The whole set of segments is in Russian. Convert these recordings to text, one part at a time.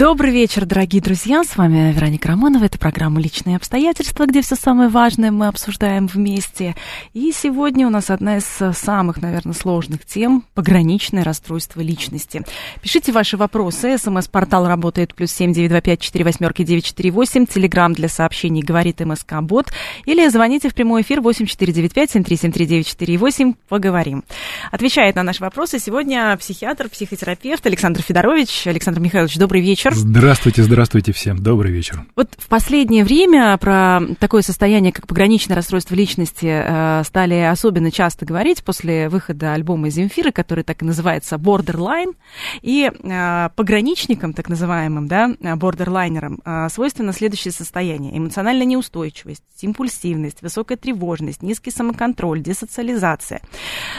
Добрый вечер, дорогие друзья. С вами Вероника Романова. Это программа «Личные обстоятельства», где все самое важное мы обсуждаем вместе. И сегодня у нас одна из самых, наверное, сложных тем – пограничное расстройство личности. Пишите ваши вопросы. СМС-портал работает плюс семь девять два пять четыре восьмерки девять четыре восемь. Телеграмм для сообщений говорит МСК Бот. Или звоните в прямой эфир восемь четыре девять пять семь три семь три девять четыре восемь. Поговорим. Отвечает на наши вопросы сегодня психиатр, психотерапевт Александр Федорович. Александр Михайлович, добрый вечер вечер. Здравствуйте, здравствуйте всем. Добрый вечер. Вот в последнее время про такое состояние, как пограничное расстройство личности, э, стали особенно часто говорить после выхода альбома Земфиры, который так и называется Borderline. И э, пограничникам, так называемым, да, бордерлайнерам, э, свойственно следующее состояние. Эмоциональная неустойчивость, импульсивность, высокая тревожность, низкий самоконтроль, десоциализация.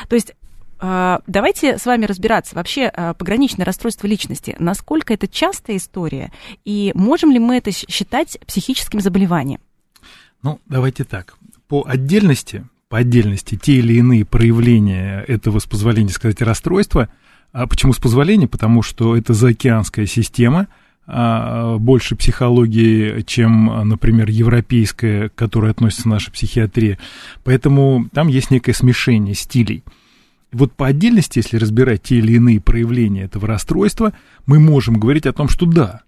То есть давайте с вами разбираться. Вообще а, пограничное расстройство личности, насколько это частая история, и можем ли мы это считать психическим заболеванием? Ну, давайте так. По отдельности, по отдельности те или иные проявления этого, с позволения сказать, расстройства. А почему с позволения? Потому что это заокеанская система, больше психологии, чем, например, европейская, к которой относится наша психиатрия. Поэтому там есть некое смешение стилей – вот по отдельности, если разбирать те или иные проявления этого расстройства, мы можем говорить о том, что да,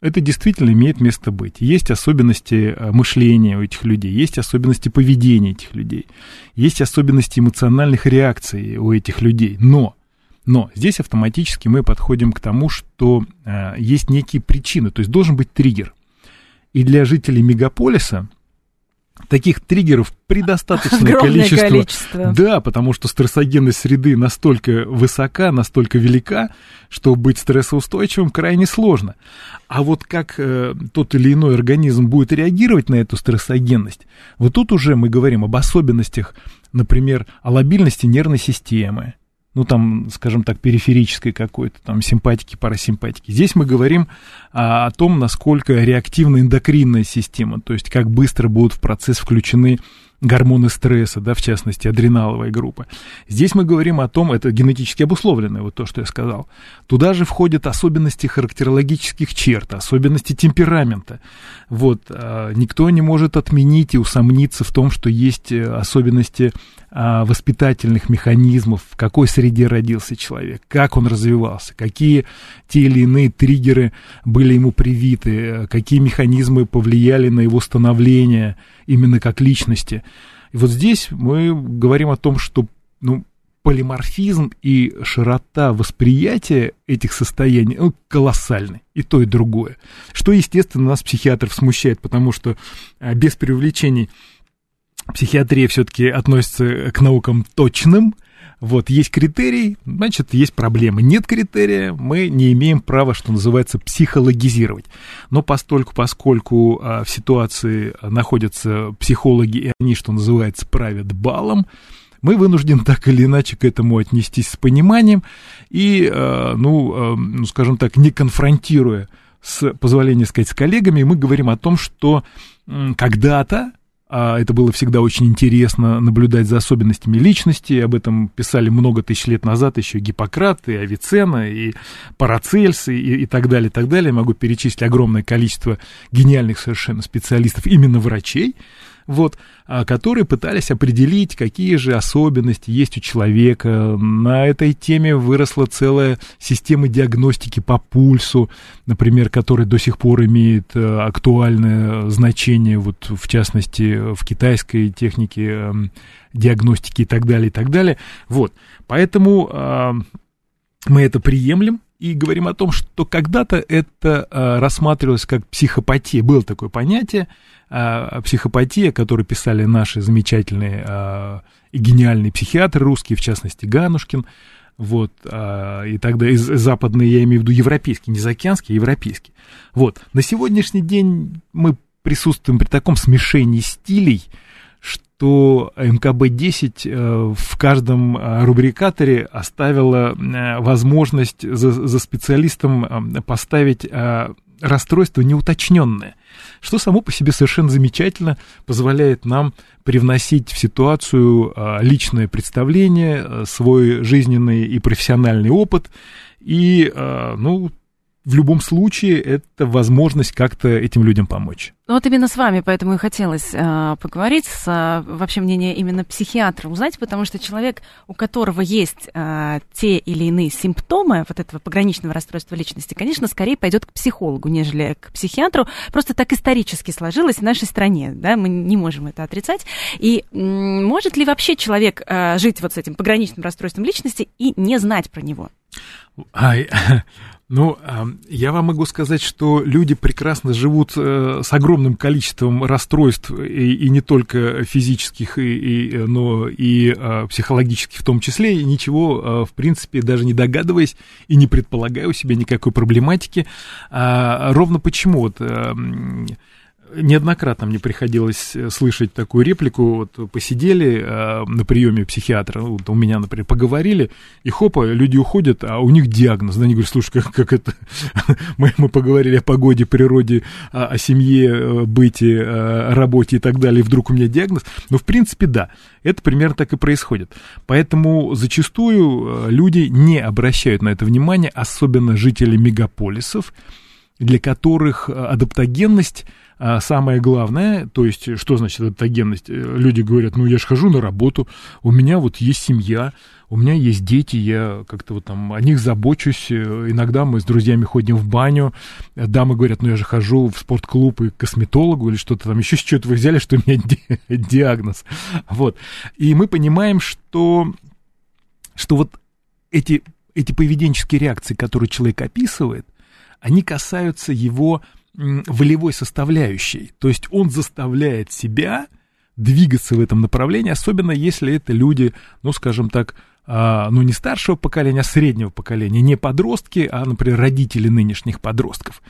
это действительно имеет место быть. Есть особенности э, мышления у этих людей, есть особенности поведения этих людей, есть особенности эмоциональных реакций у этих людей. Но, но здесь автоматически мы подходим к тому, что э, есть некие причины, то есть должен быть триггер. И для жителей мегаполиса таких триггеров предостаточное количество. количество. Да, потому что стрессогенность среды настолько высока, настолько велика, что быть стрессоустойчивым крайне сложно. А вот как э, тот или иной организм будет реагировать на эту стрессогенность, вот тут уже мы говорим об особенностях, например, о лобильности нервной системы, ну, там, скажем так, периферической какой-то, там, симпатики, парасимпатики. Здесь мы говорим а, о том, насколько реактивна эндокринная система, то есть как быстро будут в процесс включены гормоны стресса, да, в частности, адреналовая группа. Здесь мы говорим о том, это генетически обусловленное, вот то, что я сказал. Туда же входят особенности характерологических черт, особенности темперамента. Вот, а, никто не может отменить и усомниться в том, что есть э, особенности а, воспитательных механизмов, в какой среде родился человек, как он развивался, какие те или иные триггеры были ему привиты, какие механизмы повлияли на его становление именно как личности. И вот здесь мы говорим о том, что ну, полиморфизм и широта восприятия этих состояний ну, колоссальны, и то, и другое. Что, естественно, нас, психиатров, смущает, потому что а, без привлечений психиатрия все-таки относится к наукам точным, вот, есть критерий, значит, есть проблемы. Нет критерия, мы не имеем права, что называется, психологизировать. Но постольку, поскольку а, в ситуации находятся психологи, и они, что называется, правят балом, мы вынуждены так или иначе к этому отнестись с пониманием и, а, ну, а, ну скажем так, не конфронтируя с позволения сказать, с коллегами, мы говорим о том, что когда-то это было всегда очень интересно наблюдать за особенностями личности. Об этом писали много тысяч лет назад еще Гиппократ, и Авиценна, и Парацельс, и, и так далее, так далее. Могу перечислить огромное количество гениальных совершенно специалистов, именно врачей, вот, а, которые пытались определить, какие же особенности есть у человека. На этой теме выросла целая система диагностики по пульсу, например, которая до сих пор имеет э, актуальное значение, вот, в частности, в китайской технике эм, диагностики и так далее, и так далее. Вот, поэтому а, мы это приемлем, и говорим о том, что когда-то это а, рассматривалось как психопатия. Было такое понятие, а, психопатия, которую писали наши замечательные а, и гениальные психиатры русские, в частности Ганушкин, вот, и тогда из западные, я имею в виду европейские, не заокеанские, а европейские. Вот, на сегодняшний день мы присутствуем при таком смешении стилей, то МКБ-10 э, в каждом э, рубрикаторе оставила э, возможность за, за специалистом поставить расстройство неуточненное, что само по себе совершенно замечательно позволяет нам привносить в ситуацию личное представление, свой жизненный и профессиональный опыт, и, ну, в любом случае это возможность как-то этим людям помочь. Ну вот именно с вами, поэтому и хотелось э, поговорить, с, э, вообще мнение именно психиатра узнать, потому что человек, у которого есть э, те или иные симптомы вот этого пограничного расстройства личности, конечно, скорее пойдет к психологу, нежели к психиатру. Просто так исторически сложилось в нашей стране, да, мы не можем это отрицать. И может ли вообще человек э, жить вот с этим пограничным расстройством личности и не знать про него? Ай, ну, я вам могу сказать, что люди прекрасно живут э, с огромным количеством расстройств, и, и не только физических, и, и, но и а, психологических в том числе, и ничего, а, в принципе, даже не догадываясь и не предполагая у себя никакой проблематики. А, ровно почему вот неоднократно мне приходилось э, слышать такую реплику, вот посидели э, на приеме психиатра, вот у меня, например, поговорили, и хопа, люди уходят, а у них диагноз, да, они говорят, слушай, как, как это, мы, мы поговорили о погоде, природе, о, о семье, э, быте, о работе и так далее, и вдруг у меня диагноз, ну, в принципе, да, это примерно так и происходит, поэтому зачастую э, люди не обращают на это внимание, особенно жители мегаполисов, для которых адаптогенность а самое главное, то есть, что значит адаптогенность? Э, люди говорят, ну, я же хожу на работу, у меня вот есть семья, у меня есть дети, я как-то вот там о них забочусь, э, иногда мы с друзьями ходим в баню, дамы говорят, ну, я же хожу в спортклуб и к косметологу или что-то там, еще с чего-то вы взяли, что у меня диагноз, вот. И мы понимаем, что, что вот эти, эти поведенческие реакции, которые человек описывает, они касаются его волевой составляющей. То есть он заставляет себя двигаться в этом направлении, особенно если это люди, ну, скажем так, а, ну, не старшего поколения, а среднего поколения, не подростки, а, например, родители нынешних подростков.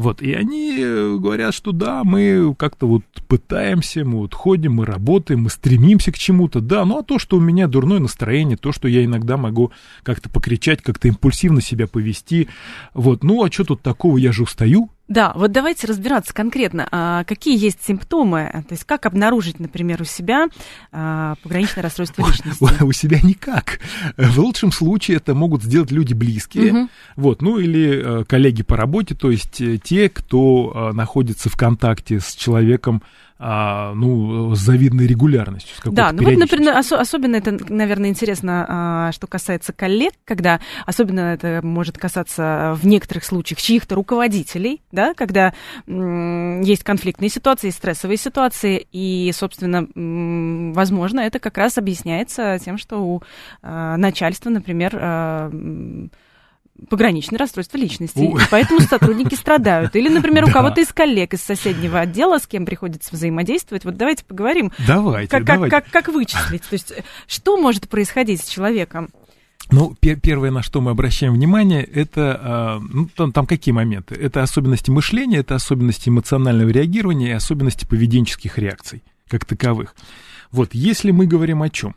Вот, и они э, говорят, что да, мы как-то вот пытаемся, мы вот ходим, мы работаем, мы стремимся к чему-то, да, ну а то, что у меня дурное настроение, то, что я иногда могу как-то покричать, как-то импульсивно себя повести, вот, ну а что тут такого, я же устаю, да, вот давайте разбираться конкретно, а какие есть симптомы, то есть как обнаружить, например, у себя а, пограничное расстройство личности? У, у себя никак. В лучшем случае это могут сделать люди близкие, угу. вот, ну или э, коллеги по работе, то есть э, те, кто а, находится в контакте с человеком, а, ну, с завидной регулярностью. С да, ну вот, например, ос- особенно это, наверное, интересно, а, что касается коллег, когда особенно это может касаться в некоторых случаях чьих-то руководителей, да, когда м- есть конфликтные ситуации, стрессовые ситуации, и, собственно, м- возможно, это как раз объясняется тем, что у а, начальства, например, а, пограничное расстройство личности, и поэтому сотрудники страдают. Или, например, у кого-то из коллег из соседнего отдела, с кем приходится взаимодействовать. Вот давайте поговорим. Давайте, как, давайте. Как, как, как вычислить? То есть что может происходить с человеком? Ну, пер первое, на что мы обращаем внимание, это, э, ну, там, там какие моменты? Это особенности мышления, это особенности эмоционального реагирования и особенности поведенческих реакций, как таковых. Вот, если мы говорим о чем?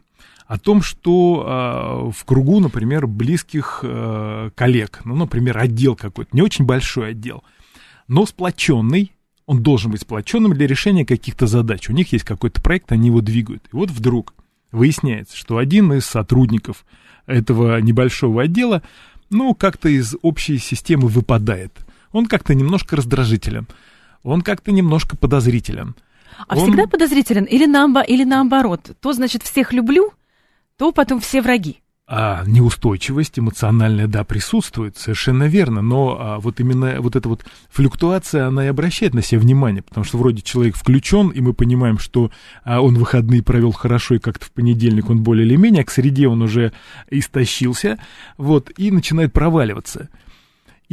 О том, что э, в кругу, например, близких э, коллег, ну, например, отдел какой-то, не очень большой отдел, но сплоченный, он должен быть сплоченным для решения каких-то задач. У них есть какой-то проект, они его двигают. И вот вдруг выясняется, что один из сотрудников этого небольшого отдела, ну, как-то из общей системы выпадает. Он как-то немножко раздражителен, он как-то немножко подозрителен. А он... всегда подозрителен или, наобо... или наоборот? То, значит, всех люблю, то потом все враги. А неустойчивость эмоциональная, да, присутствует, совершенно верно, но а, вот именно вот эта вот флюктуация, она и обращает на себя внимание, потому что вроде человек включен, и мы понимаем, что а, он выходные провел хорошо, и как-то в понедельник он более или менее, а к среде он уже истощился, вот, и начинает проваливаться.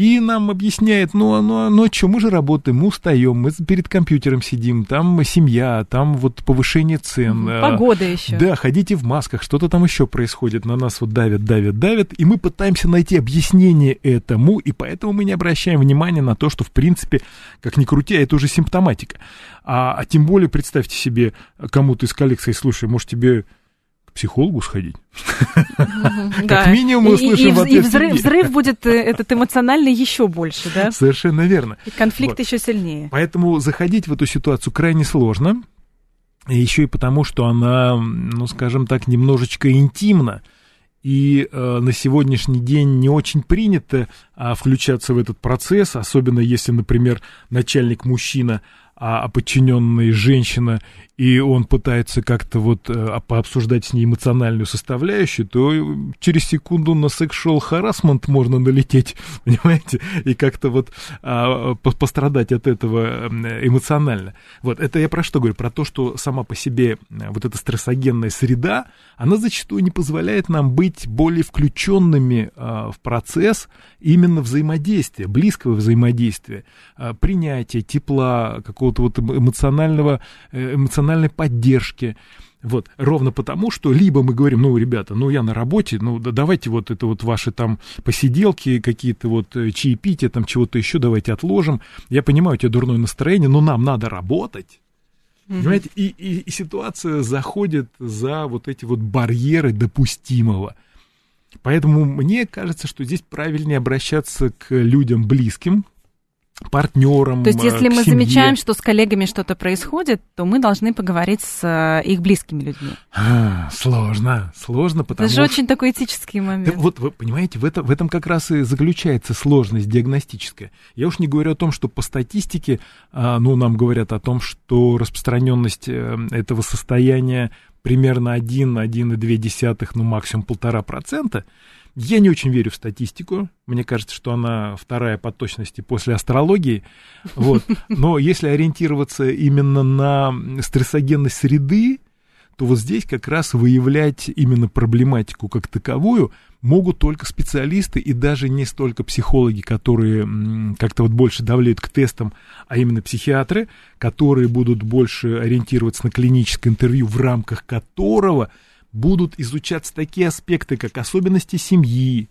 И нам объясняет, ну, ну, ну, что, мы же работаем, мы устаем, мы перед компьютером сидим, там семья, там вот повышение цен. Погода еще. Да, ходите в масках, что-то там еще происходит, на нас вот давят, давят, давят, и мы пытаемся найти объяснение этому, и поэтому мы не обращаем внимания на то, что, в принципе, как ни крути, это уже симптоматика. А, а тем более, представьте себе, кому-то из сказать, слушай, может, тебе психологу сходить. Как минимум мы услышим. И взрыв будет э, этот эмоциональный еще больше, да? Совершенно верно. И конфликт еще сильнее. Поэтому заходить в эту ситуацию крайне сложно. Еще и потому, что она, ну, скажем так, немножечко интимна. И э, на сегодняшний день не очень принято а, включаться в этот процесс, особенно если, например, начальник мужчина, а, а подчиненная женщина, и он пытается как-то вот э, пообсуждать с ней эмоциональную составляющую, то через секунду на sexual harassment можно налететь, понимаете, и как-то вот а, пострадать от этого эмоционально. Вот, это я про что говорю? Про то, что сама по себе э, вот эта стрессогенная среда, она зачастую не позволяет нам быть более включенными а, в процесс именно взаимодействия, близкого взаимодействия, а, принятия, тепла, какого-то вот эмоционального, э, эмоциональной поддержки. Вот, ровно потому, что либо мы говорим, ну, ребята, ну, я на работе, ну, да, давайте вот это вот ваши там посиделки, какие-то вот э, чаепития, там чего-то еще, давайте отложим. Я понимаю, у тебя дурное настроение, но нам надо работать. Mm-hmm. Понимаете, и, и, и ситуация заходит за вот эти вот барьеры допустимого. Поэтому мне кажется, что здесь правильнее обращаться к людям близким, партнерам. То есть, если мы семье. замечаем, что с коллегами что-то происходит, то мы должны поговорить с э, их близкими людьми. А, сложно, сложно, потому Это же очень такой этический момент. Да, вот вы понимаете, в, это, в этом как раз и заключается сложность диагностическая. Я уж не говорю о том, что по статистике, а, ну, нам говорят о том, что распространенность э, этого состояния примерно 1-1,2, ну, максимум 1,5%. Я не очень верю в статистику. Мне кажется, что она вторая по точности после астрологии. Вот. Но если ориентироваться именно на стрессогенность среды, то вот здесь как раз выявлять именно проблематику как таковую могут только специалисты и даже не столько психологи, которые как-то вот больше давляют к тестам, а именно психиатры, которые будут больше ориентироваться на клиническое интервью, в рамках которого будут изучаться такие аспекты, как особенности семьи,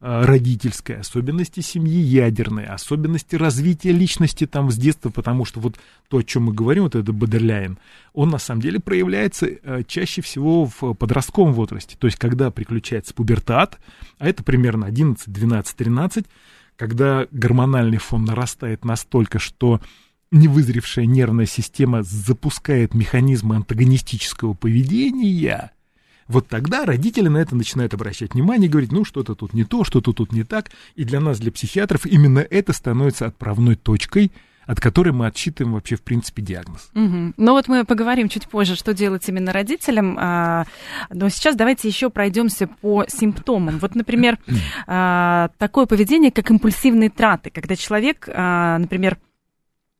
э, родительской, особенности семьи ядерной, особенности развития личности там с детства, потому что вот то, о чем мы говорим, вот это Бодерляйн, он на самом деле проявляется э, чаще всего в подростковом возрасте, то есть когда приключается пубертат, а это примерно 11, 12, 13, когда гормональный фон нарастает настолько, что невызревшая нервная система запускает механизмы антагонистического поведения, вот тогда родители на это начинают обращать внимание и говорить, ну, что-то тут не то, что-то тут не так. И для нас, для психиатров, именно это становится отправной точкой, от которой мы отсчитываем вообще, в принципе, диагноз. Угу. Ну вот мы поговорим чуть позже, что делать именно родителям. А, но сейчас давайте еще пройдемся по симптомам. Вот, например, а, такое поведение, как импульсивные траты, когда человек, а, например,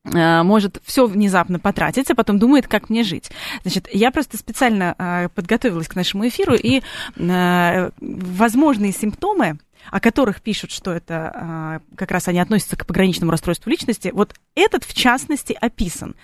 может все внезапно потратить, а потом думает, как мне жить. Значит, я просто специально э, подготовилась к нашему эфиру, и э, возможные симптомы, о которых пишут, что это как раз они относятся к пограничному расстройству личности, вот этот, в частности, описан.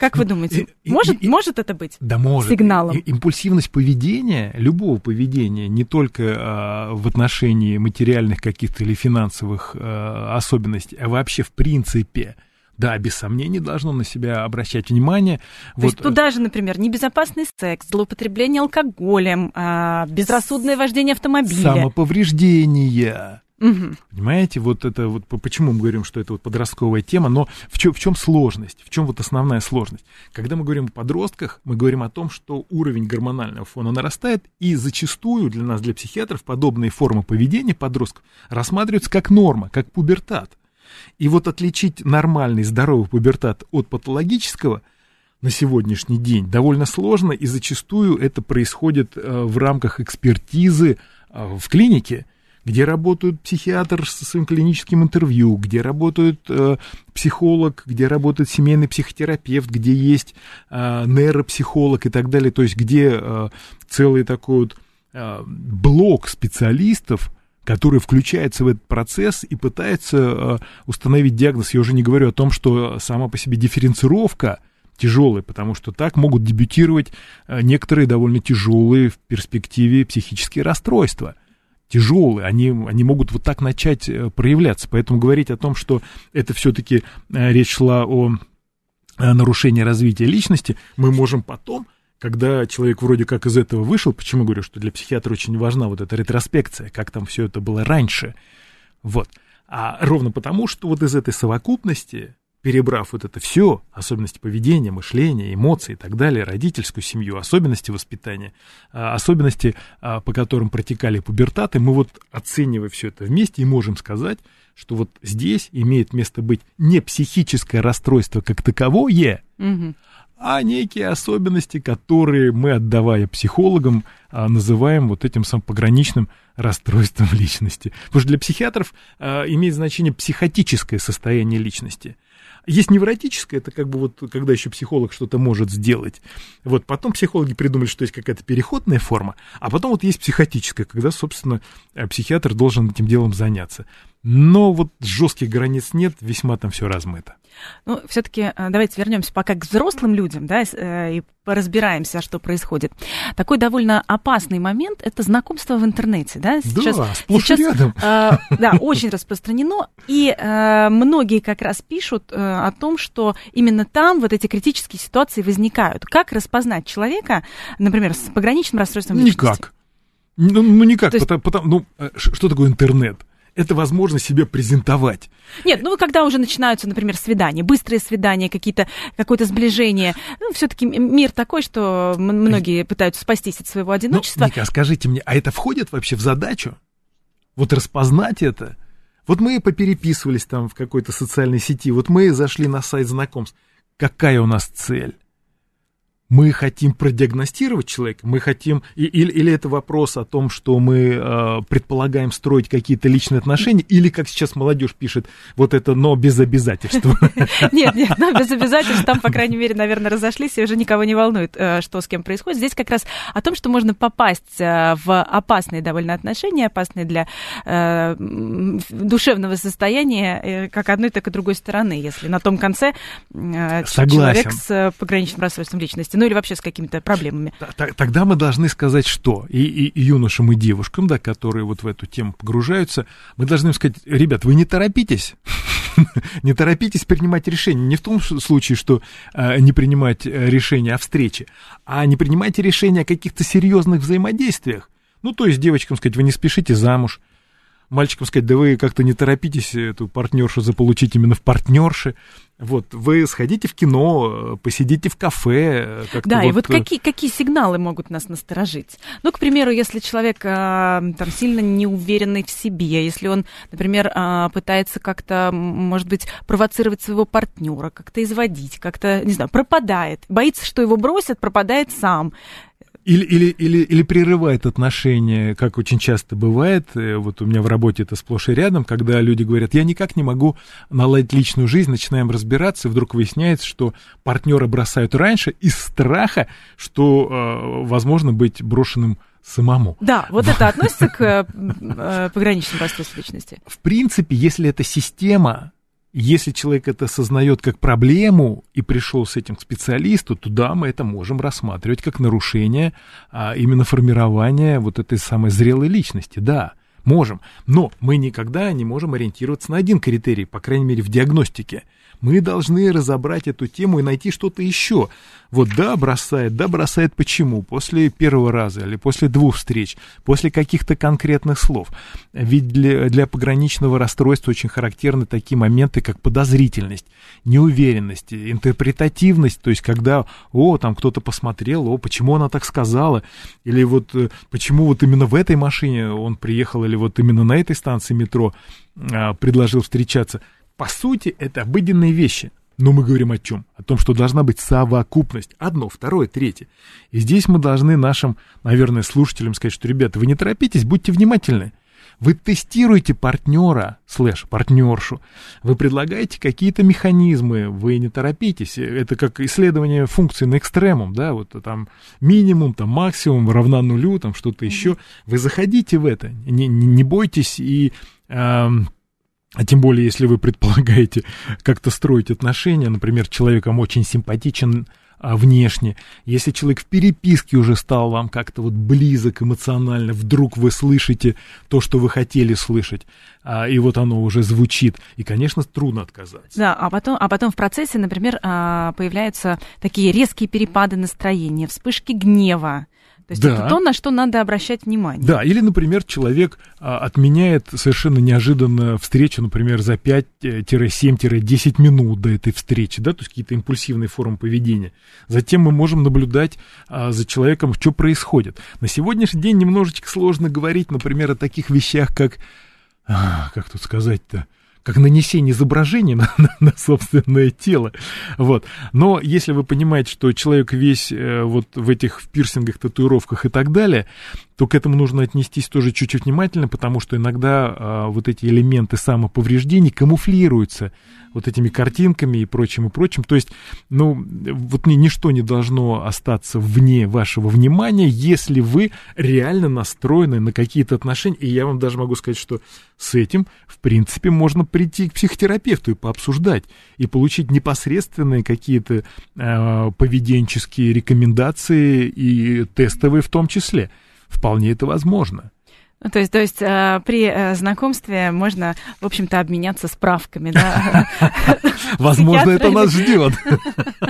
Как вы ну, думаете, и, может, и, может это быть да, может. сигналом? И, импульсивность поведения, любого поведения, не только а, в отношении материальных каких-то или финансовых а, особенностей, а вообще в принципе – да, без сомнений должно на себя обращать внимание. То вот. есть туда же, например, небезопасный секс, злоупотребление алкоголем, а, безрассудное вождение автомобиля. Самоповреждение. Угу. Понимаете, вот это вот почему мы говорим, что это вот подростковая тема, но в чем, в чем сложность, в чем вот основная сложность? Когда мы говорим о подростках, мы говорим о том, что уровень гормонального фона нарастает, и зачастую для нас, для психиатров, подобные формы поведения подростков рассматриваются как норма, как пубертат. И вот отличить нормальный, здоровый пубертат от патологического на сегодняшний день довольно сложно, и зачастую это происходит э, в рамках экспертизы э, в клинике, где работают психиатр со своим клиническим интервью, где работает э, психолог, где работает семейный психотерапевт, где есть э, нейропсихолог и так далее, то есть где э, целый такой вот э, блок специалистов, который включается в этот процесс и пытается э, установить диагноз. Я уже не говорю о том, что сама по себе дифференцировка тяжелая, потому что так могут дебютировать э, некоторые довольно тяжелые в перспективе психические расстройства тяжелые, они, они могут вот так начать э, проявляться. Поэтому говорить о том, что это все-таки речь шла о нарушении развития личности, мы можем потом, когда человек вроде как из этого вышел, почему говорю, что для психиатра очень важна вот эта ретроспекция, как там все это было раньше, вот. А ровно потому, что вот из этой совокупности, перебрав вот это все, особенности поведения, мышления, эмоций и так далее, родительскую семью, особенности воспитания, а, особенности, а, по которым протекали пубертаты, мы вот оценивая все это вместе и можем сказать, что вот здесь имеет место быть не психическое расстройство как таковое, угу а некие особенности, которые мы, отдавая психологам, а, называем вот этим самым пограничным расстройством личности. Потому что для психиатров а, имеет значение психотическое состояние личности. Есть невротическое, это как бы вот когда еще психолог что-то может сделать. Вот потом психологи придумали, что есть какая-то переходная форма, а потом вот есть психотическая, когда, собственно, психиатр должен этим делом заняться. Но вот жестких границ нет, весьма там все размыто. Ну, все-таки э, давайте вернемся пока к взрослым людям, да, э, и разбираемся, что происходит. Такой довольно опасный момент – это знакомство в интернете, да? Сейчас, да, сплошь сейчас, рядом. Э, да, очень распространено, и э, многие как раз пишут э, о том, что именно там вот эти критические ситуации возникают. Как распознать человека, например, с пограничным расстройством личности? Никак. Ну, ну никак, есть... потому, потому, ну, э, что такое интернет? Это возможность себе презентовать. Нет, ну когда уже начинаются, например, свидания, быстрые свидания, какие-то, какое-то сближение, ну, все-таки мир такой, что многие пытаются спастись от своего одиночества. Ну, Ника, скажите мне, а это входит вообще в задачу? Вот распознать это? Вот мы попереписывались там в какой-то социальной сети, вот мы зашли на сайт знакомств. Какая у нас цель? Мы хотим продиагностировать человека, мы хотим, или, или это вопрос о том, что мы э, предполагаем строить какие-то личные отношения, или, как сейчас молодежь пишет, вот это «но без обязательства». Нет, нет, но без обязательств, там, по крайней мере, наверное, разошлись, и уже никого не волнует, э, что с кем происходит. Здесь как раз о том, что можно попасть э, в опасные довольно отношения, опасные для э, душевного состояния как одной, так и другой стороны, если на том конце человек с пограничным расстройством личности ну или вообще с какими-то проблемами. Тогда мы должны сказать, что и, и, и юношам, и девушкам, да, которые вот в эту тему погружаются, мы должны сказать, ребят, вы не торопитесь, не торопитесь принимать решения. Не в том случае, что э, не принимать э, решения о встрече, а не принимайте решения о каких-то серьезных взаимодействиях. Ну, то есть девочкам сказать, вы не спешите замуж, мальчикам сказать, да вы как-то не торопитесь эту партнершу заполучить именно в партнерши. Вот, вы сходите в кино, посидите в кафе. Да, вот... и вот какие, какие сигналы могут нас насторожить? Ну, к примеру, если человек а, там сильно неуверенный в себе, если он, например, а, пытается как-то, может быть, провоцировать своего партнера, как-то изводить, как-то, не знаю, пропадает, боится, что его бросят, пропадает сам. Или, или, или, или прерывает отношения, как очень часто бывает, э, вот у меня в работе это сплошь и рядом, когда люди говорят, я никак не могу наладить личную жизнь, начинаем разбираться, и вдруг выясняется, что партнера бросают раньше из страха, что э, возможно быть брошенным самому. Да, вот это относится к э, пограничным расстройствам личности. В принципе, если эта система если человек это осознает как проблему и пришел с этим к специалисту, то да, мы это можем рассматривать как нарушение а, именно формирования вот этой самой зрелой личности, да, можем. Но мы никогда не можем ориентироваться на один критерий, по крайней мере в диагностике – мы должны разобрать эту тему и найти что-то еще. Вот да, бросает, да, бросает почему? После первого раза или после двух встреч, после каких-то конкретных слов. Ведь для, для пограничного расстройства очень характерны такие моменты, как подозрительность, неуверенность, интерпретативность, то есть когда, о, там кто-то посмотрел, о, почему она так сказала, или вот э, почему вот именно в этой машине он приехал, или вот именно на этой станции метро а, предложил встречаться – по сути, это обыденные вещи. Но мы говорим о чем? О том, что должна быть совокупность. Одно, второе, третье. И здесь мы должны нашим, наверное, слушателям сказать, что, ребята, вы не торопитесь, будьте внимательны. Вы тестируете партнера, слэш, партнершу, вы предлагаете какие-то механизмы, вы не торопитесь. Это как исследование функций на экстремум, да, вот там минимум, там максимум равна нулю, там что-то еще. Вы заходите в это, не, не, не бойтесь и... Эм, а тем более, если вы предполагаете как-то строить отношения, например, человеком очень симпатичен а, внешне, если человек в переписке уже стал вам как-то вот близок эмоционально, вдруг вы слышите то, что вы хотели слышать, а, и вот оно уже звучит, и, конечно, трудно отказаться. Да, а потом, а потом в процессе, например, а, появляются такие резкие перепады настроения, вспышки гнева, то есть да. это то, на что надо обращать внимание. Да, или, например, человек а, отменяет совершенно неожиданно встречу, например, за 5-7-10 э, минут до этой встречи, да, то есть какие-то импульсивные формы поведения. Затем мы можем наблюдать а, за человеком, что происходит. На сегодняшний день немножечко сложно говорить, например, о таких вещах, как, а, как тут сказать-то, как нанесение изображения на, на, на собственное тело. Вот. Но если вы понимаете, что человек весь э, вот в этих в пирсингах, татуировках и так далее, то к этому нужно отнестись тоже чуть-чуть внимательно, потому что иногда э, вот эти элементы самоповреждений камуфлируются вот этими картинками и прочим, и прочим. То есть, ну, вот ничто не должно остаться вне вашего внимания, если вы реально настроены на какие-то отношения. И я вам даже могу сказать, что с этим, в принципе, можно прийти к психотерапевту и пообсуждать, и получить непосредственные какие-то э, поведенческие рекомендации и тестовые в том числе. Вполне это возможно. То есть, то есть э, при э, знакомстве можно, в общем-то, обменяться справками, да? Возможно, это нас ждет.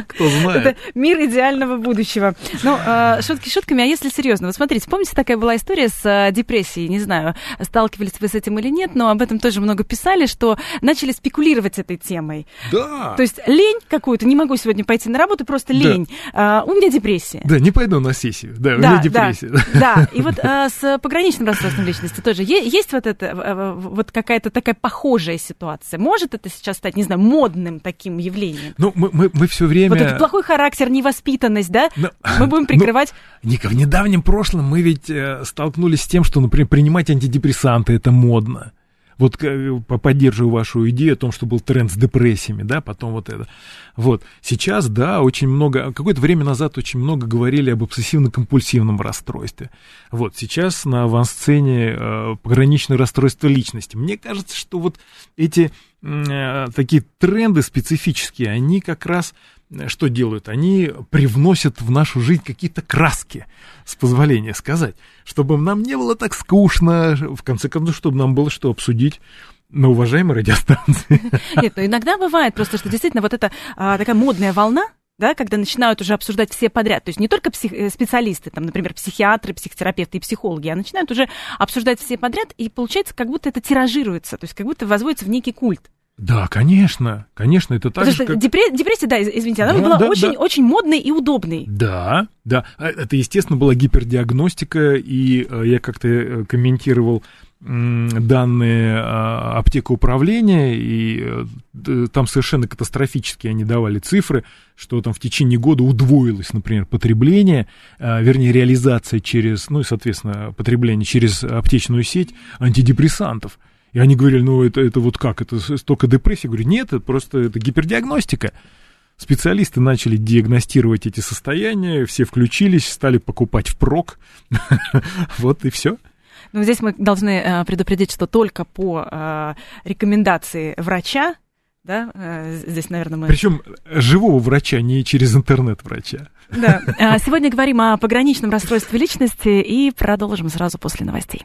Кто знает. Это мир идеального будущего. Ну, э, шутки шутками, а если серьезно, вот смотрите, помните, такая была история с депрессией, не знаю, сталкивались вы с этим или нет, но об этом тоже много писали, что начали спекулировать этой темой. Да. То есть лень какую-то, не могу сегодня пойти на работу, просто лень. Да. у меня депрессия. Да, не пойду на сессию, да, у меня депрессия. Да, и вот с пограничным расстройством расстройством личности тоже есть вот это, вот какая-то такая похожая ситуация? Может это сейчас стать, не знаю, модным таким явлением? Ну, мы, мы, мы все время... Вот этот плохой характер, невоспитанность, да? Но, мы будем прикрывать... Ну, Ника, в недавнем прошлом мы ведь э, столкнулись с тем, что, например, принимать антидепрессанты это модно вот поддерживаю вашу идею о том, что был тренд с депрессиями, да, потом вот это. Вот, сейчас, да, очень много, какое-то время назад очень много говорили об обсессивно-компульсивном расстройстве. Вот, сейчас на авансцене э, пограничное расстройство личности. Мне кажется, что вот эти э, такие тренды специфические, они как раз что делают? Они привносят в нашу жизнь какие-то краски, с позволения сказать, чтобы нам не было так скучно, в конце концов, чтобы нам было что обсудить на уважаемой радиостанции. Нет, ну иногда бывает просто, что действительно вот эта а, такая модная волна, да, когда начинают уже обсуждать все подряд, то есть не только псих, э, специалисты, там, например, психиатры, психотерапевты и психологи, а начинают уже обсуждать все подряд, и получается, как будто это тиражируется, то есть как будто возводится в некий культ. Да, конечно, конечно, это так Потому же, как... депрессия, депрессия, да, извините, она да, была да, очень, да. очень модной и удобной. Да, да, а, это, естественно, была гипердиагностика, и э, я как-то э, комментировал данные а, аптека управления, и э, там совершенно катастрофически они давали цифры, что там в течение года удвоилось, например, потребление, а, вернее, реализация через, ну и, соответственно, потребление через аптечную сеть антидепрессантов. И они говорили, ну это, это вот как, это столько депрессии? Я говорю, нет, это просто это гипердиагностика. Специалисты начали диагностировать эти состояния, все включились, стали покупать впрок. Вот и все. Ну, здесь мы должны э, предупредить, что только по э, рекомендации врача, да, э, здесь, наверное, мы... Причем живого врача, не через интернет врача. Да. Сегодня говорим о пограничном расстройстве личности и продолжим сразу после новостей.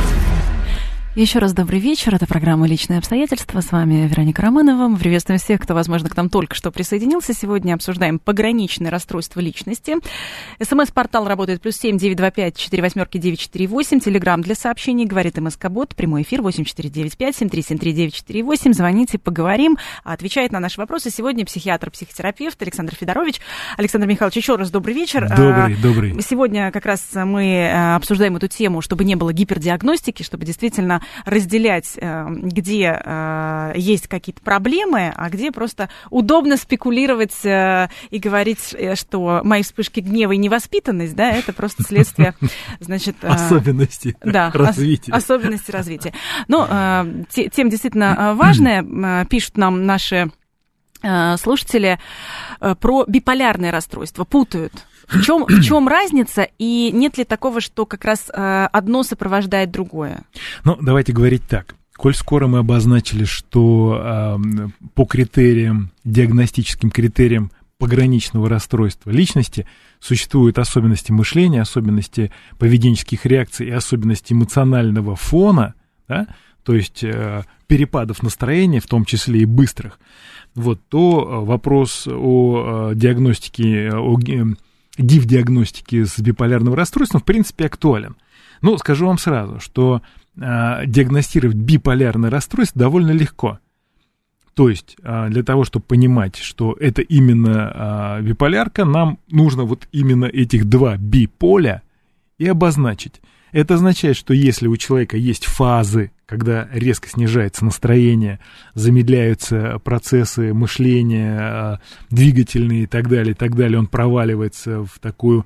Еще раз добрый вечер. Это программа «Личные обстоятельства». С вами Вероника Романова. Мы приветствуем всех, кто, возможно, к нам только что присоединился. Сегодня обсуждаем пограничное расстройство личности. СМС-портал работает плюс семь девять два пять четыре восьмерки девять четыре восемь. Телеграмм для сообщений. Говорит МСК-бот. Прямой эфир восемь четыре девять пять семь три семь три девять четыре восемь. Звоните, поговорим. Отвечает на наши вопросы сегодня психиатр-психотерапевт Александр Федорович. Александр Михайлович, еще раз добрый вечер. Добрый, добрый. Сегодня как раз мы э, обсуждаем эту тему, чтобы не было гипердиагностики, чтобы действительно нужно разделять, э, где э, есть какие-то проблемы, а где просто удобно спекулировать и говорить, что мои вспышки гнева и невоспитанность, да, это просто следствие, значит... Особенности да, развития. особенности развития. Но тем действительно важное, пишут нам наши слушатели, про биполярное расстройство, путают в чем, в чем разница и нет ли такого, что как раз э, одно сопровождает другое? Ну, давайте говорить так. Коль скоро мы обозначили, что э, по критериям, диагностическим критериям пограничного расстройства личности существуют особенности мышления, особенности поведенческих реакций и особенности эмоционального фона, да, то есть э, перепадов настроения, в том числе и быстрых, вот, то вопрос о э, диагностике, о див-диагностики с биполярным расстройством, в принципе, актуален. Но скажу вам сразу, что э, диагностировать биполярное расстройство довольно легко. То есть э, для того, чтобы понимать, что это именно э, биполярка, нам нужно вот именно этих два биполя и обозначить. Это означает, что если у человека есть фазы, когда резко снижается настроение, замедляются процессы мышления, а, двигательные и так далее, и так далее, он проваливается в такую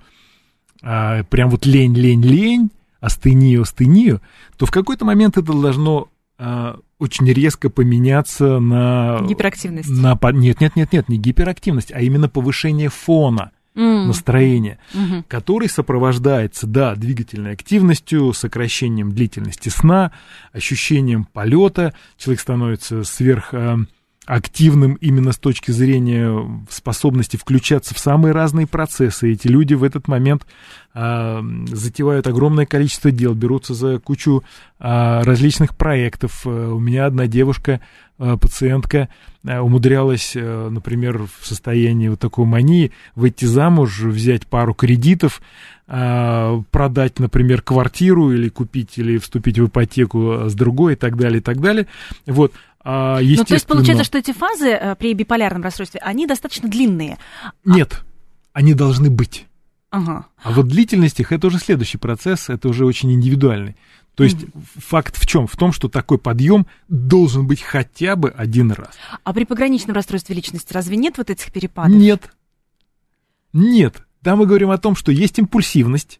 а, прям вот лень, лень, лень, астению, астению, то в какой-то момент это должно а, очень резко поменяться на... Гиперактивность. На, нет, нет, нет, нет, не гиперактивность, а именно повышение фона mm. настроения, mm-hmm. который сопровождается, да, двигательной активностью, сокращением длительности сна, ощущением полета, человек становится сверх э, активным именно с точки зрения способности включаться в самые разные процессы. Эти люди в этот момент а, затевают огромное количество дел, берутся за кучу а, различных проектов. Э, у меня одна девушка, а, пациентка, а, умудрялась, а, например, в состоянии вот такой мании выйти замуж, взять пару кредитов, а, продать, например, квартиру или купить, или вступить в ипотеку с другой и так далее, и так далее. Вот. А, ну, то есть получается, что эти фазы э, при биполярном расстройстве, они достаточно длинные? Нет, они должны быть. Ага. А вот длительность их это уже следующий процесс, это уже очень индивидуальный. То есть mm факт в чем? В том, что такой подъем должен быть хотя бы один раз. А при пограничном расстройстве личности разве нет вот этих перепадов? Нет. Нет. Там мы говорим о том, что есть импульсивность.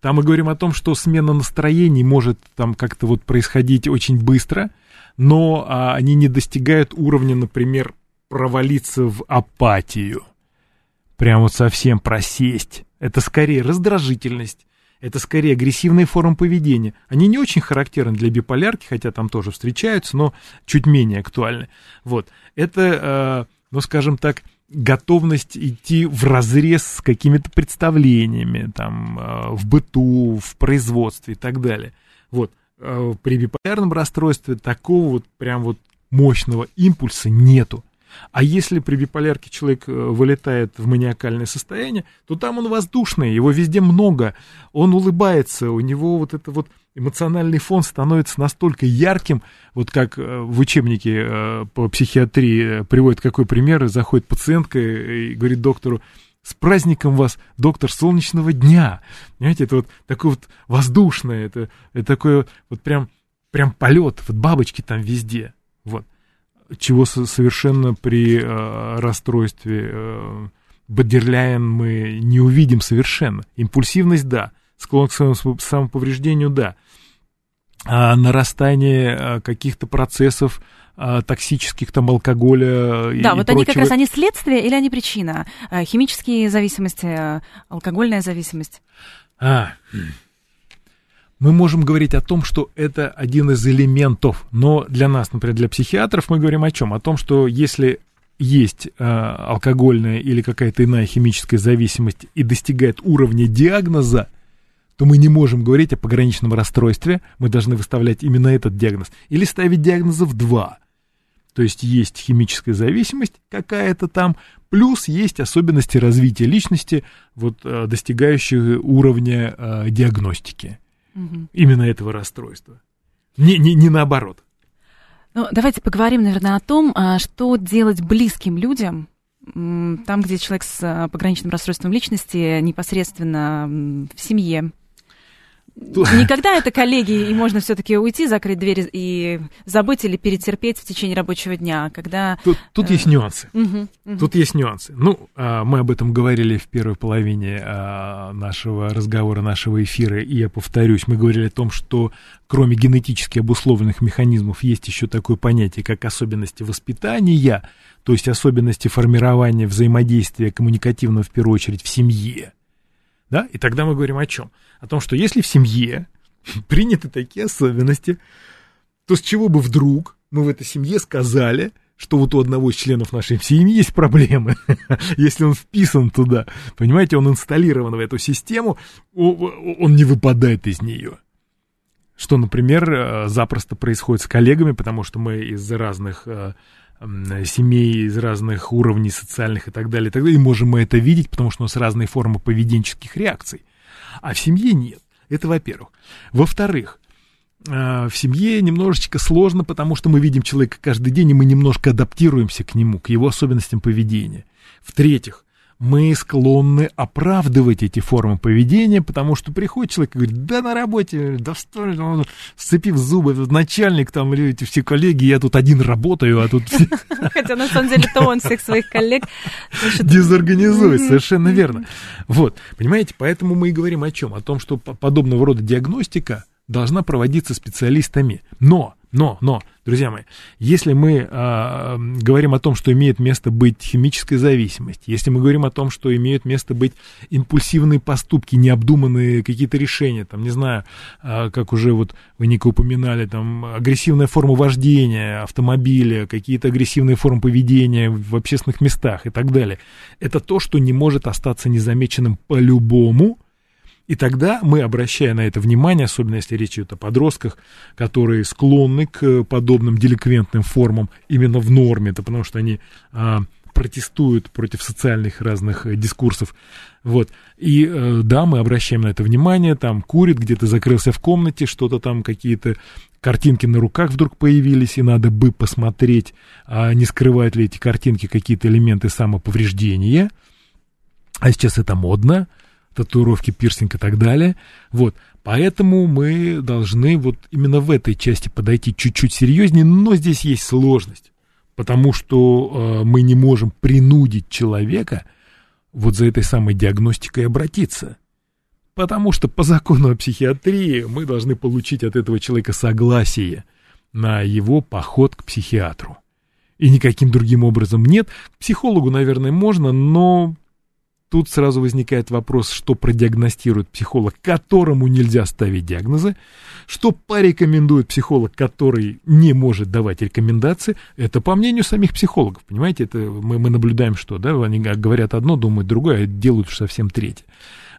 Там мы говорим о том, что смена настроений может там как-то вот происходить очень быстро но а, они не достигают уровня, например, провалиться в апатию. Прям вот совсем просесть. Это скорее раздражительность, это скорее агрессивные формы поведения. Они не очень характерны для биполярки, хотя там тоже встречаются, но чуть менее актуальны. Вот. Это, э, ну, скажем так, готовность идти в разрез с какими-то представлениями, там, э, в быту, в производстве и так далее. Вот. Э, при биполярном расстройстве такого вот прям вот мощного импульса нету. А если при биполярке человек э, вылетает в маниакальное состояние, то там он воздушный, его везде много, он улыбается, у него вот это вот эмоциональный фон становится настолько ярким, вот как э, в учебнике по психиатрии приводит какой пример, заходит пациентка и говорит доктору, с праздником вас, доктор солнечного дня. Понимаете, это вот такое вот воздушное, это, это такое вот прям, прям полет, вот бабочки там везде. Вот. Чего совершенно при э, расстройстве э, Бодерляйн мы не увидим совершенно. Импульсивность, да. Склон к самоповреждению, да. А нарастание э, каких-то процессов а, токсических там алкоголя да, и вот прочего. они как раз, они следствие или они причина? А, химические зависимости, алкогольная зависимость? А, мы можем говорить о том, что это один из элементов, но для нас, например, для психиатров мы говорим о чем? О том, что если есть э, алкогольная или какая-то иная химическая зависимость и достигает уровня диагноза, то мы не можем говорить о пограничном расстройстве, мы должны выставлять именно этот диагноз, или ставить диагнозов два. То есть есть химическая зависимость какая-то там, плюс есть особенности развития личности, вот э, достигающие уровня э, диагностики угу. именно этого расстройства. Не, не, не наоборот. Ну, давайте поговорим, наверное, о том, а, что делать близким людям, там, где человек с э, пограничным расстройством личности непосредственно в семье, Никогда это коллеги, и можно все-таки уйти, закрыть дверь и забыть или перетерпеть в течение рабочего дня, когда... Тут, тут есть нюансы. Угу, угу. Тут есть нюансы. Ну, а, мы об этом говорили в первой половине а, нашего разговора, нашего эфира, и я повторюсь, мы говорили о том, что кроме генетически обусловленных механизмов есть еще такое понятие, как особенности воспитания, то есть особенности формирования взаимодействия коммуникативного, в первую очередь, в семье. Да? И тогда мы говорим о чем? О том, что если в семье приняты такие особенности, то с чего бы вдруг мы в этой семье сказали, что вот у одного из членов нашей семьи есть проблемы, если он вписан туда, понимаете, он инсталлирован в эту систему, он не выпадает из нее. Что, например, э, запросто происходит с коллегами, потому что мы из разных э, семей из разных уровней социальных и так далее, и так далее, и можем мы это видеть, потому что у нас разные формы поведенческих реакций. А в семье нет. Это во-первых. Во-вторых, э, в семье немножечко сложно, потому что мы видим человека каждый день, и мы немножко адаптируемся к нему, к его особенностям поведения. В-третьих, мы склонны оправдывать эти формы поведения, потому что приходит человек и говорит, да на работе, да что, он, сцепив зубы, этот начальник, там, или эти все коллеги, я тут один работаю, а тут... Хотя на самом деле то он всех своих коллег... Дезорганизует, совершенно верно. Вот, понимаете, поэтому мы и говорим о чем? О том, что подобного рода диагностика должна проводиться специалистами. Но но, но, друзья мои, если мы э, говорим о том, что имеет место быть химическая зависимость, если мы говорим о том, что имеют место быть импульсивные поступки, необдуманные какие-то решения, там, не знаю, э, как уже вот вы, Ника, упоминали, там, агрессивная форма вождения автомобиля, какие-то агрессивные формы поведения в общественных местах и так далее, это то, что не может остаться незамеченным по-любому, и тогда мы, обращая на это внимание, особенно если речь идет о подростках, которые склонны к подобным деликвентным формам именно в норме, это потому что они а, протестуют против социальных разных э, дискурсов. Вот. И э, да, мы обращаем на это внимание, там курит, где-то закрылся в комнате, что-то там, какие-то картинки на руках вдруг появились, и надо бы посмотреть, а не скрывают ли эти картинки какие-то элементы самоповреждения. А сейчас это модно, татуировки, пирсинг и так далее. Вот. Поэтому мы должны вот именно в этой части подойти чуть-чуть серьезнее, но здесь есть сложность, потому что э, мы не можем принудить человека вот за этой самой диагностикой обратиться. Потому что по закону о психиатрии мы должны получить от этого человека согласие на его поход к психиатру. И никаким другим образом нет. К психологу, наверное, можно, но Тут сразу возникает вопрос, что продиагностирует психолог, которому нельзя ставить диагнозы, что порекомендует психолог, который не может давать рекомендации. Это по мнению самих психологов, понимаете, это мы, мы наблюдаем, что да, они говорят одно, думают другое, а делают совсем третье.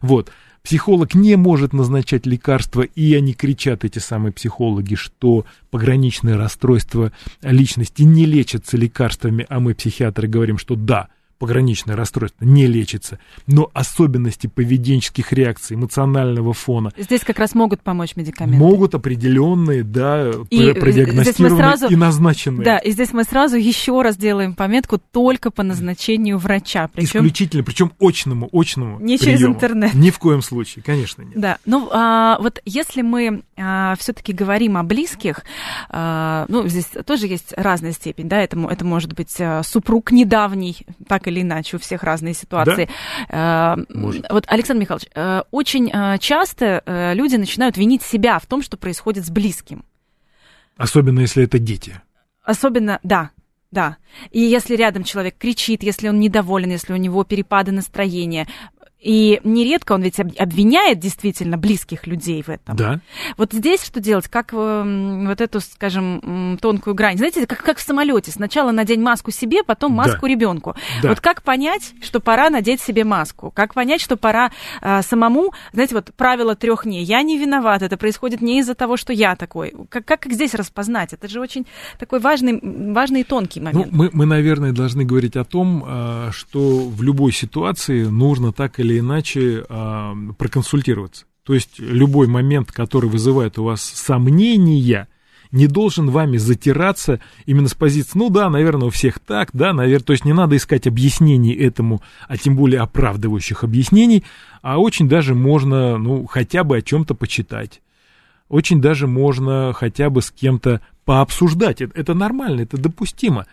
Вот. Психолог не может назначать лекарства, и они кричат, эти самые психологи, что пограничные расстройства личности не лечатся лекарствами, а мы, психиатры, говорим, что да, пограничное расстройство не лечится, но особенности поведенческих реакций, эмоционального фона. Здесь как раз могут помочь медикаменты. Могут определенные, да, и продиагностированные сразу, и назначенные. Да, и здесь мы сразу еще раз делаем пометку только по назначению врача. Причем, Исключительно, причем очному, очному Не приему. через интернет. Ни в коем случае, конечно, нет. Да, ну а, вот если мы а, все-таки говорим о близких, а, ну здесь тоже есть разная степень, да, это, это может быть а, супруг недавний, так или иначе, у всех разные ситуации. Да? Э, вот, Александр Михайлович, э, очень э, часто люди начинают винить себя в том, что происходит с близким. Особенно если это дети. Особенно, да, да. И если рядом человек кричит, если он недоволен, если у него перепады настроения, и нередко он ведь обвиняет действительно близких людей в этом. Да. Вот здесь что делать? Как э, вот эту, скажем, тонкую грань? Знаете, как, как в самолете. Сначала надень маску себе, потом маску да. ребенку. Да. Вот как понять, что пора надеть себе маску? Как понять, что пора э, самому, знаете, вот правило трех не. Я не виноват, это происходит не из-за того, что я такой. Как, как здесь распознать? Это же очень такой важный, важный и тонкий момент. Ну, мы, мы, наверное, должны говорить о том, э, что в любой ситуации нужно так или или иначе э, проконсультироваться. То есть любой момент, который вызывает у вас сомнения, не должен вами затираться именно с позиции, ну да, наверное, у всех так, да, наверное, то есть не надо искать объяснений этому, а тем более оправдывающих объяснений, а очень даже можно, ну, хотя бы о чем-то почитать. Очень даже можно хотя бы с кем-то пообсуждать. Это нормально, это допустимо.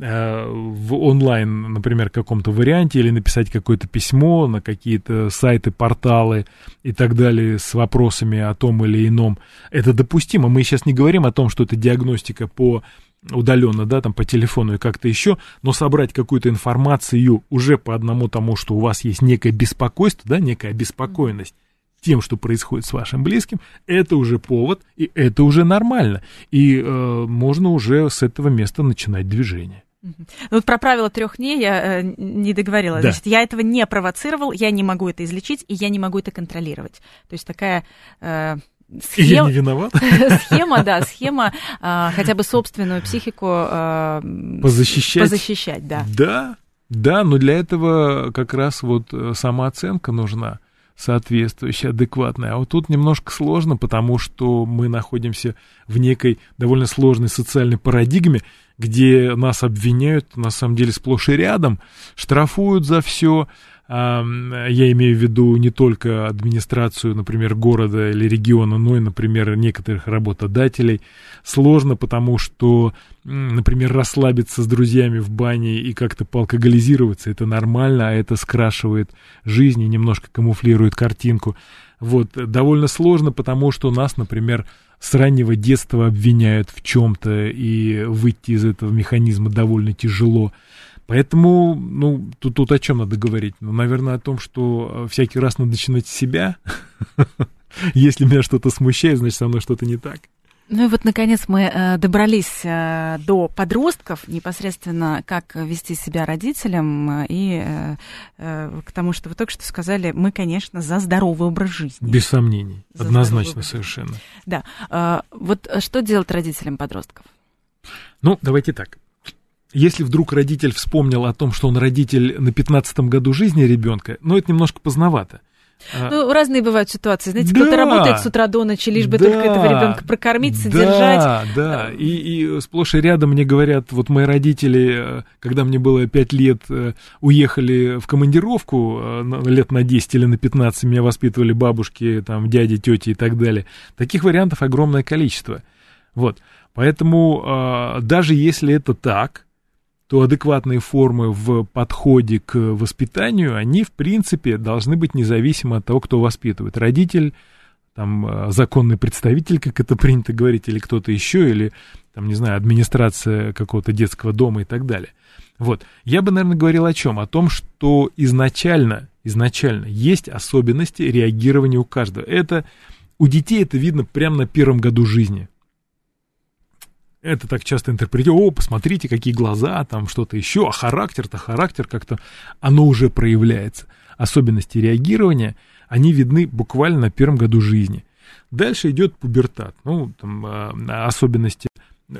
Э, в онлайн, например, каком-то варианте, или написать какое-то письмо на какие-то сайты, порталы и так далее с вопросами о том или ином. Это допустимо. Мы сейчас не говорим о том, что это диагностика по удаленно, да, там по телефону и как-то еще, но собрать какую-то информацию уже по одному тому, что у вас есть некое беспокойство, да, некая обеспокоенность тем, что происходит с вашим близким, это уже повод, и это уже нормально. И э, можно уже с этого места начинать движение. Ну, вот про правило трех дней я э, не договорила. Да. Значит, я этого не провоцировал, я не могу это излечить, и я не могу это контролировать. То есть такая э, схема... Я не виноват. схема, да, схема э, хотя бы собственную психику э, позащищать. позащищать, да. Да, да, но для этого как раз вот э, самооценка нужна соответствующая, адекватная. А вот тут немножко сложно, потому что мы находимся в некой довольно сложной социальной парадигме, где нас обвиняют, на самом деле, сплошь и рядом, штрафуют за все, я имею в виду не только администрацию, например, города или региона, но и, например, некоторых работодателей. Сложно, потому что, например, расслабиться с друзьями в бане и как-то поалкоголизироваться, это нормально, а это скрашивает жизнь и немножко камуфлирует картинку. Вот, довольно сложно, потому что нас, например, с раннего детства обвиняют в чем-то, и выйти из этого механизма довольно тяжело. Поэтому, ну, тут, тут о чем надо говорить? Ну, наверное, о том, что э, всякий раз надо начинать с себя. Если меня что-то смущает, значит, со мной что-то не так. Ну и вот, наконец, мы э, добрались э, до подростков, непосредственно, как вести себя родителям, и к тому, что вы только что сказали, мы, конечно, за здоровый образ жизни. Без сомнений, за однозначно совершенно. Да. Вот что делать родителям подростков? Ну, давайте так. Если вдруг родитель вспомнил о том, что он родитель на 15 году жизни ребенка, ну, это немножко поздновато. А, ну, разные бывают ситуации. Знаете, да, кто-то работает с утра до ночи, лишь бы да, только этого ребенка прокормить, содержать. Да, да. И, и сплошь и рядом мне говорят, вот мои родители, когда мне было 5 лет, э, уехали в командировку э, лет на 10 или на 15, меня воспитывали бабушки, там, дяди, тети и так далее. Таких вариантов огромное количество. Вот. Поэтому а, даже если это так, то адекватные формы в подходе к воспитанию, они, в принципе, должны быть независимы от того, кто воспитывает. Родитель, там, э, законный представитель, как это принято говорить, или кто-то еще, или, там, не знаю, администрация какого-то детского дома и так далее. Вот. Я бы, наверное, говорил о чем? О том, что изначально, изначально есть особенности реагирования у каждого. Это у детей это видно прямо на первом году жизни это так часто интерпретируют, о, посмотрите, какие глаза, там что-то еще, а характер-то, характер как-то, оно уже проявляется. Особенности реагирования, они видны буквально на первом году жизни. Дальше идет пубертат. Ну, там, а, особенности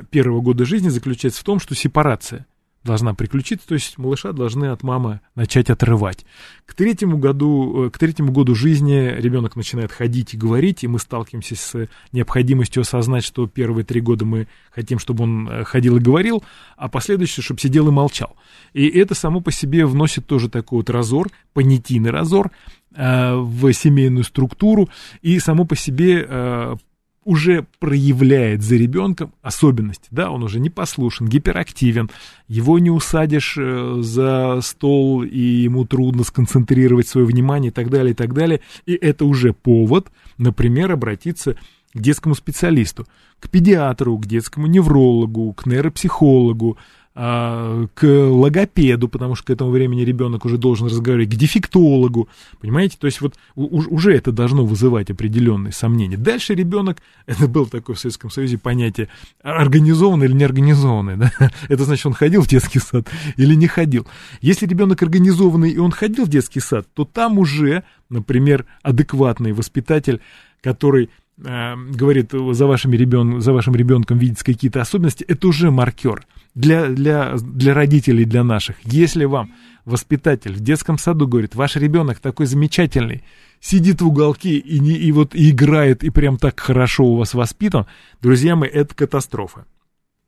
первого года жизни заключается в том, что сепарация – должна приключиться, то есть малыша должны от мамы начать отрывать. К третьему году, э, к третьему году жизни ребенок начинает ходить и говорить, и мы сталкиваемся с необходимостью осознать, что первые три года мы хотим, чтобы он э, ходил и говорил, а последующие, чтобы сидел и молчал. И это само по себе вносит тоже такой вот разор, понятийный разор, э, в семейную структуру, и само по себе уже проявляет за ребенком особенности, да, он уже не послушен, гиперактивен, его не усадишь э, за стол, и ему трудно сконцентрировать свое внимание и так далее, и так далее, и это уже повод, например, обратиться к детскому специалисту, к педиатру, к детскому неврологу, к нейропсихологу, а, к логопеду, потому что к этому времени ребенок уже должен разговаривать, к дефектологу, понимаете, то есть вот уже это должно вызывать определенные сомнения. Дальше ребенок, это было такое в Советском Союзе понятие, организованный или неорганизованный, да? это значит, он ходил в детский сад или не ходил. Если ребенок организованный и он ходил в детский сад, то там уже, например, адекватный воспитатель, который говорит, за, вашими ребен... за вашим ребенком видятся какие-то особенности, это уже маркер – для, для, для родителей, для наших. Если вам воспитатель в детском саду говорит, ваш ребенок такой замечательный, сидит в уголке и, не, и вот и играет, и прям так хорошо у вас воспитан, друзья мои, это катастрофа.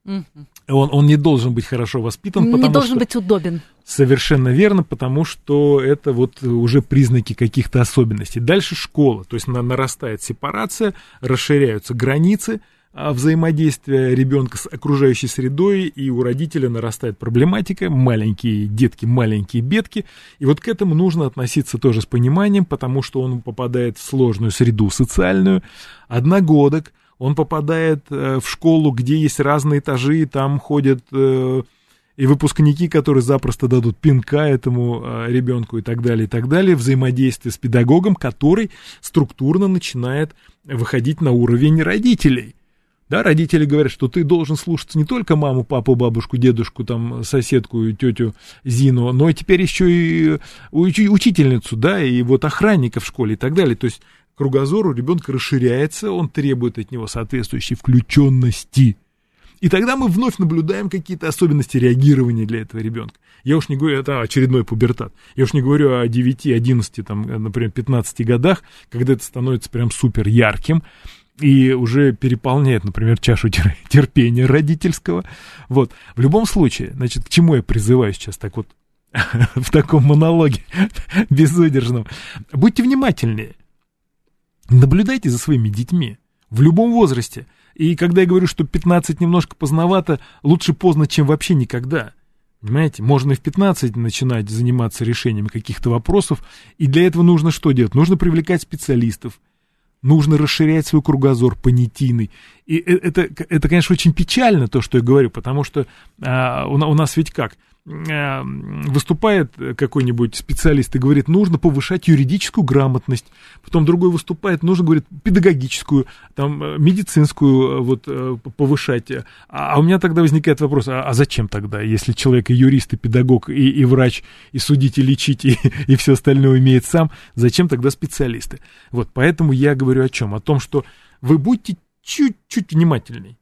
Он, он не должен быть хорошо воспитан, не потому должен что... быть удобен. Совершенно верно, потому что это вот уже признаки каких-то особенностей. Дальше школа, то есть нарастает сепарация, расширяются границы, а взаимодействия ребенка с окружающей средой, и у родителя нарастает проблематика, маленькие детки, маленькие бедки, и вот к этому нужно относиться тоже с пониманием, потому что он попадает в сложную среду социальную, одногодок, он попадает э, в школу, где есть разные этажи, там ходят э, и выпускники, которые запросто дадут пинка этому э, ребенку и так далее, и так далее, взаимодействие с педагогом, который структурно начинает выходить на уровень родителей. Да, родители говорят, что ты должен слушаться не только маму, папу, бабушку, дедушку, там, соседку, тетю Зину, но теперь еще и учительницу, да, и вот охранника в школе и так далее. То есть кругозор у ребенка расширяется, он требует от него соответствующей включенности. И тогда мы вновь наблюдаем какие-то особенности реагирования для этого ребенка. Я уж не говорю, это очередной пубертат. Я уж не говорю о 9, 11, там, например, 15 годах, когда это становится прям супер ярким и уже переполняет, например, чашу терпения родительского. Вот. В любом случае, значит, к чему я призываю сейчас так вот в таком монологе безудержном? Будьте внимательнее. Наблюдайте за своими детьми в любом возрасте. И когда я говорю, что 15 немножко поздновато, лучше поздно, чем вообще никогда. Понимаете, можно и в 15 начинать заниматься решением каких-то вопросов, и для этого нужно что делать? Нужно привлекать специалистов, нужно расширять свой кругозор понятийный. И э, это, это, конечно, очень печально, то, что я говорю, потому что а, у, у нас ведь как? Выступает какой-нибудь специалист и говорит, нужно повышать юридическую грамотность. Потом другой выступает, нужно, говорит, педагогическую, там, э, медицинскую э, вот, повышать. А, а у меня тогда возникает вопрос, а, а зачем тогда, если человек и юрист, и педагог, и, и врач, и судить, и лечить, и, и все остальное умеет сам, зачем тогда специалисты? Вот, поэтому я говорю о чем? О том, что вы будьте чуть-чуть внимательней.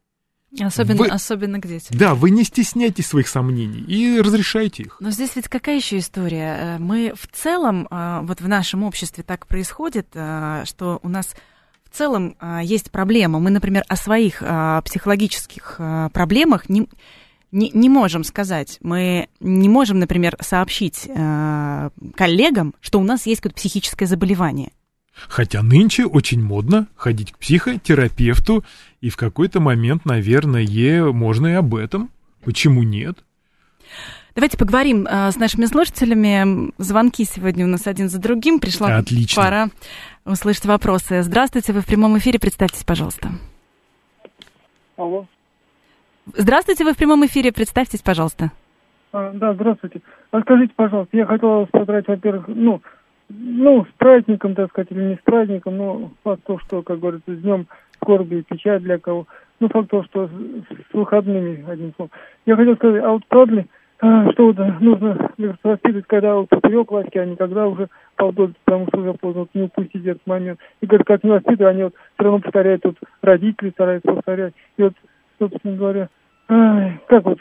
Особенно, вы, особенно к детям. Да, вы не стесняйтесь своих сомнений и разрешайте их. Но здесь ведь какая еще история? Э, мы в целом, э, вот в нашем обществе так происходит, э, что у нас в целом есть проблема. Мы, например, о своих психологических проблемах не, не, не можем сказать. Мы не можем, например, сообщить коллегам, что у нас есть какое-то психическое заболевание. Хотя нынче очень модно ходить к психотерапевту, и в какой-то момент, наверное, можно и об этом. Почему нет? Давайте поговорим э, с нашими слушателями. Звонки сегодня у нас один за другим. Пришла Отлично. пора услышать вопросы. Здравствуйте, вы в прямом эфире. Представьтесь, пожалуйста. Алло. Здравствуйте, вы в прямом эфире. Представьтесь, пожалуйста. А, да, здравствуйте. А скажите, пожалуйста, я хотел вас поздравить, во-первых, ну, ну, с праздником, так сказать, или не с праздником, но факт то, что, как говорится, с днем скорби и печаль для кого. Ну, факт то, что с, выходными, одним словом. Я хотел сказать, а вот правда ли, а, что вот нужно воспитывать, когда вот ее классике, а не когда уже полгода, потому что уже поздно, вот не упустить этот момент. И говорят, как не воспитывают, они вот все равно повторяют, тут родители стараются повторять. И вот, собственно говоря, ай, как вот,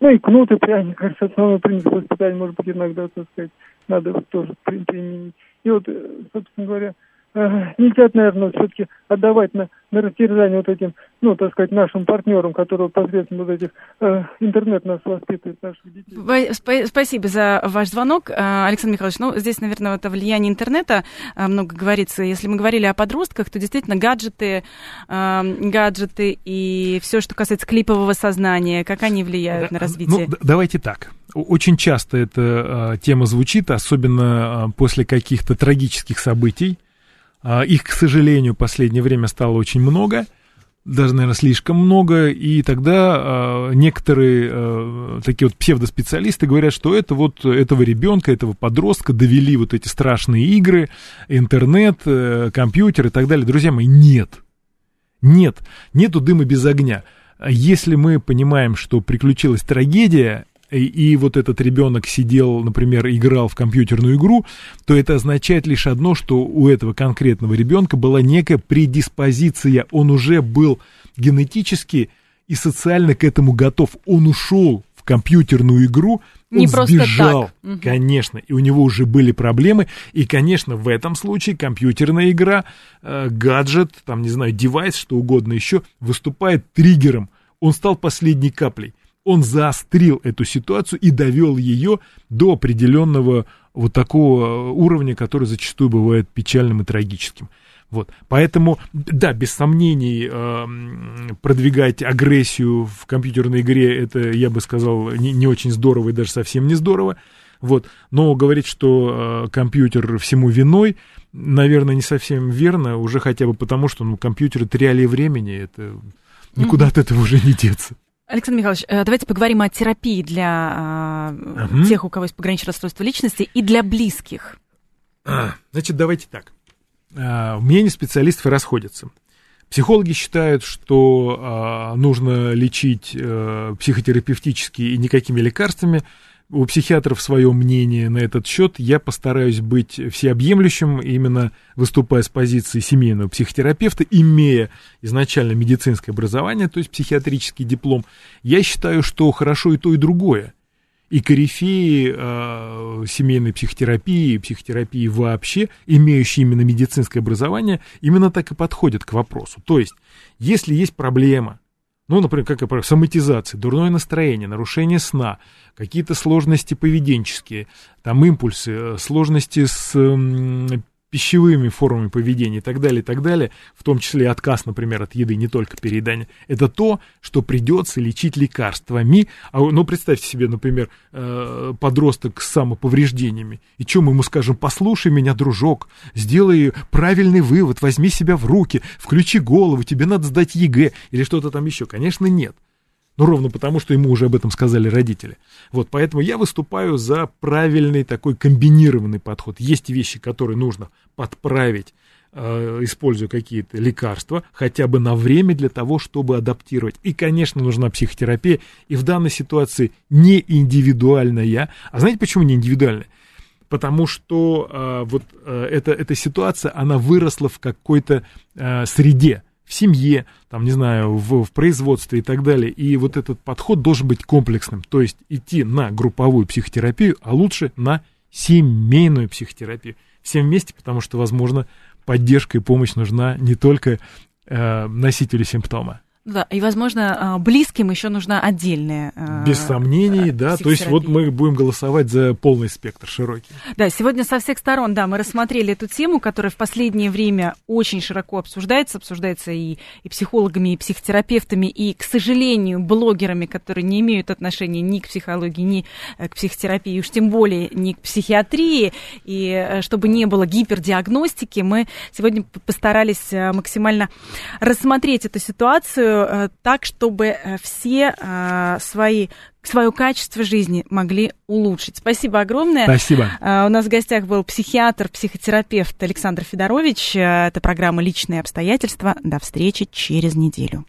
ну и кнут и пряник, кажется, основной принцип воспитания, может быть, иногда, так сказать, надо тоже применить. И вот, э, собственно говоря, э, нельзя, наверное, все-таки отдавать на, на растерзание вот этим, ну, так сказать, нашим партнерам, которые посредством вот этих э, интернет нас воспитывает, наших детей. Спасибо за ваш звонок, э, Александр Михайлович. Ну, здесь, наверное, это влияние интернета много говорится. Если мы говорили о подростках, то действительно гаджеты, гаджеты и все, что касается клипового сознания, как они влияют на развитие? Ну, давайте так. Очень часто эта тема звучит, особенно после каких-то трагических событий. Их, к сожалению, в последнее время стало очень много, даже, наверное, слишком много, и тогда некоторые такие вот псевдоспециалисты говорят, что это вот этого ребенка, этого подростка довели вот эти страшные игры, интернет, э, компьютер и так далее. Друзья мои, нет. Нет, нету дыма без огня. Если мы понимаем, что приключилась трагедия, и, и вот этот ребенок сидел, например, играл в компьютерную игру, то это означает лишь одно, что у этого конкретного ребенка была некая предиспозиция, он уже был генетически и социально к этому готов. Он ушел в компьютерную игру, он Не просто сбежал, так. Мгм. конечно, и у него уже были проблемы, и, конечно, в этом случае компьютерная игра, э, гаджет, там, не знаю, девайс, что угодно еще, выступает триггером. Он стал последней каплей. Он заострил эту ситуацию и довел ее до определенного вот такого уровня, который зачастую бывает печальным и трагическим. Вот. Поэтому, да, без сомнений, эм, продвигать агрессию в компьютерной игре, это, я бы сказал, не, не очень здорово и даже совсем не здорово. Вот. Но говорить, что э, компьютер всему виной, наверное, не совсем верно, уже хотя бы потому, что ну, компьютер это реалии времени, это никуда от этого уже не деться. Александр Михайлович, э, давайте поговорим о терапии для Мгм. тех, у кого есть пограничное расстройство личности, и для близких. А, Значит, давайте так. А, Мнения специалистов расходятся. Психологи считают, что нужно лечить а, психотерапевтически и никакими лекарствами. У психиатров свое мнение на этот счет. Я постараюсь быть всеобъемлющим, именно выступая с позиции семейного психотерапевта, имея изначально медицинское образование, то есть психиатрический диплом. Я считаю, что хорошо и то, и другое и корифеи э, семейной психотерапии, психотерапии вообще, имеющие именно медицинское образование, именно так и подходят к вопросу. То есть, если есть проблема, ну, например, как например, соматизация, дурное настроение, нарушение сна, какие-то сложности поведенческие, там импульсы, э, сложности с пищевыми формами поведения и так далее, и так далее, в том числе отказ, например, от еды, не только переедание, это то, что придется лечить лекарствами. А, ну, представьте себе, например, э, подросток с самоповреждениями. И что мы ему скажем, послушай меня, дружок, сделай правильный вывод, возьми себя в руки, включи голову, тебе надо сдать ЕГЭ или что-то там еще. Конечно, нет. Ну, ровно потому, что ему уже об этом сказали родители. Вот, поэтому я выступаю за правильный такой комбинированный подход. Есть вещи, которые нужно подправить, э, используя какие-то лекарства, хотя бы на время для того, чтобы адаптировать. И, конечно, нужна психотерапия, и в данной ситуации не индивидуальная. А знаете, почему не индивидуальная? Потому что э, вот э, эта, эта ситуация, она выросла в какой-то э, среде, в семье, там, не знаю, в, в производстве и так далее. И вот этот подход должен быть комплексным, то есть идти на групповую психотерапию, а лучше на семейную психотерапию. Всем вместе, потому что, возможно, поддержка и помощь нужна не только э, носителю симптома. Да, и, возможно, а, близким еще нужна отдельная... а, Без сомнений, да. То есть вот мы будем голосовать за полный спектр широкий. Да, сегодня со всех сторон, да, мы рассмотрели эту тему, которая в последнее время очень широко обсуждается, обсуждается и, и психологами, и психотерапевтами, и, к сожалению, блогерами, которые не имеют отношения ни к психологии, ни э, к психотерапии, уж тем более ни к психиатрии, и э, чтобы не было гипердиагностики, мы сегодня постарались э, максимально рассмотреть эту ситуацию э, так, чтобы э, все э, свои свое качество жизни могли улучшить. Спасибо огромное. Спасибо. У нас в гостях был психиатр, психотерапевт Александр Федорович. Это программа «Личные обстоятельства». До встречи через неделю.